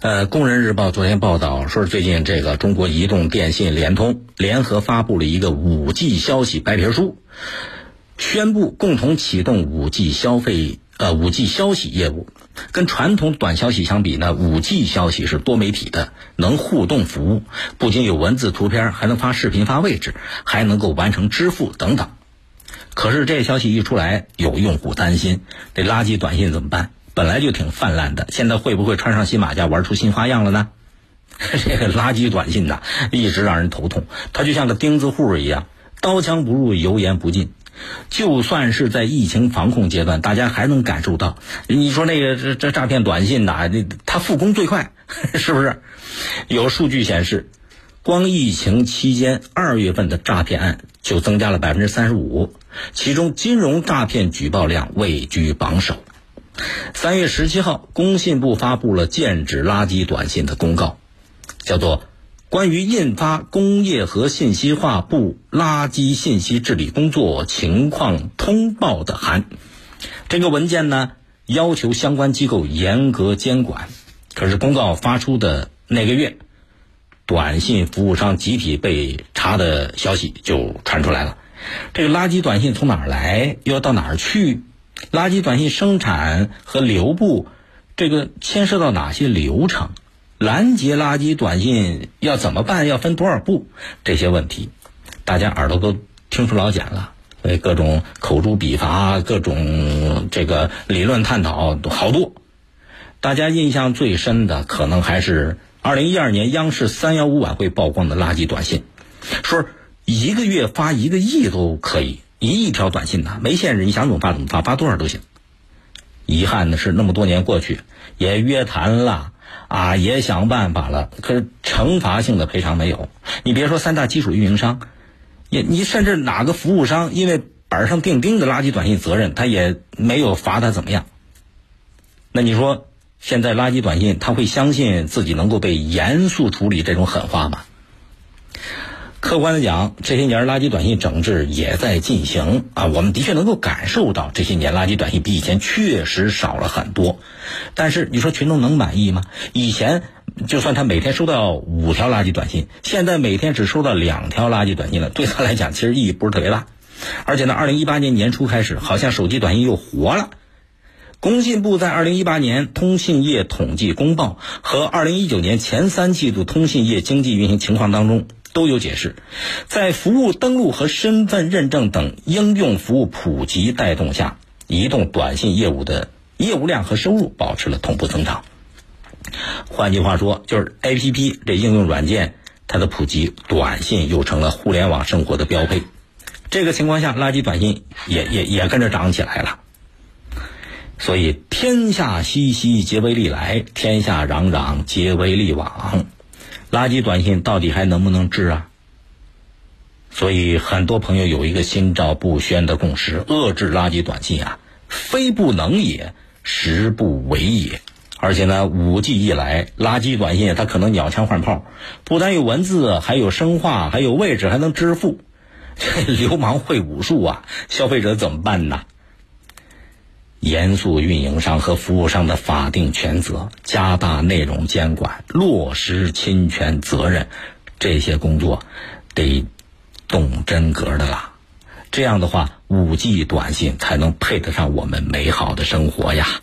呃，《工人日报》昨天报道说，最近这个中国移动、电信、联通联合发布了一个五 G 消息白皮书，宣布共同启动五 G 消费呃五 G 消息业务。跟传统短消息相比呢，五 G 消息是多媒体的，能互动服务，不仅有文字、图片，还能发视频、发位置，还能够完成支付等等。可是这消息一出来，有用户担心，这垃圾短信怎么办？本来就挺泛滥的，现在会不会穿上新马甲玩出新花样了呢？这个垃圾短信呐，一直让人头痛。它就像个钉子户一样，刀枪不入，油盐不进。就算是在疫情防控阶段，大家还能感受到。你说那个这这诈骗短信呐，这它复工最快，是不是？有数据显示，光疫情期间二月份的诈骗案就增加了百分之三十五，其中金融诈骗举报量位居榜首。三月十七号，工信部发布了禁止垃圾短信的公告，叫做《关于印发工业和信息化部垃圾信息治理工作情况通报的函》。这个文件呢，要求相关机构严格监管。可是公告发出的那个月，短信服务商集体被查的消息就传出来了。这个垃圾短信从哪儿来，又要到哪儿去？垃圾短信生产和流布，这个牵涉到哪些流程？拦截垃圾短信要怎么办？要分多少步？这些问题，大家耳朵都听出老茧了。所以各种口诛笔伐，各种这个理论探讨都好多。大家印象最深的，可能还是二零一二年央视三幺五晚会曝光的垃圾短信，说一个月发一个亿都可以。一亿条短信呐，没限制，你想怎么发怎么发，发多少都行。遗憾的是，那么多年过去，也约谈了啊，也想办法了，可是惩罚性的赔偿没有。你别说三大基础运营商，也你甚至哪个服务商，因为板上钉钉的垃圾短信责任，他也没有罚他怎么样。那你说，现在垃圾短信他会相信自己能够被严肃处理这种狠话吗？客观的讲，这些年垃圾短信整治也在进行啊，我们的确能够感受到这些年垃圾短信比以前确实少了很多。但是你说群众能满意吗？以前就算他每天收到五条垃圾短信，现在每天只收到两条垃圾短信了，对他来讲其实意义不是特别大。而且呢，二零一八年年初开始，好像手机短信又活了。工信部在二零一八年通信业统计公报和二零一九年前三季度通信业经济运行情况当中。都有解释，在服务登录和身份认证等应用服务普及带动下，移动短信业务的业务量和收入保持了同步增长。换句话说，就是 A P P 这应用软件它的普及，短信又成了互联网生活的标配。这个情况下，垃圾短信也也也跟着涨起来了。所以，天下熙熙，皆为利来；天下攘攘，皆为利往。垃圾短信到底还能不能治啊？所以很多朋友有一个心照不宣的共识：遏制垃圾短信啊，非不能也，实不为也。而且呢，五 G 一来，垃圾短信它可能鸟枪换炮，不但有文字，还有声画，还有位置，还能支付。这 流氓会武术啊，消费者怎么办呢？严肃运营商和服务商的法定权责，加大内容监管，落实侵权责任，这些工作得动真格的啦。这样的话，五 G 短信才能配得上我们美好的生活呀。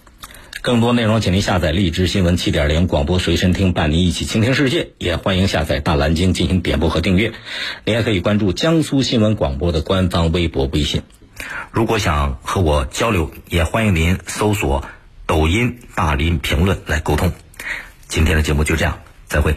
更多内容，请您下载荔枝新闻七点零广播随身听，伴您一起倾听世界。也欢迎下载大蓝鲸进行点播和订阅。您还可以关注江苏新闻广播的官方微博、微信。如果想和我交流，也欢迎您搜索抖音“大林评论”来沟通。今天的节目就这样，再会。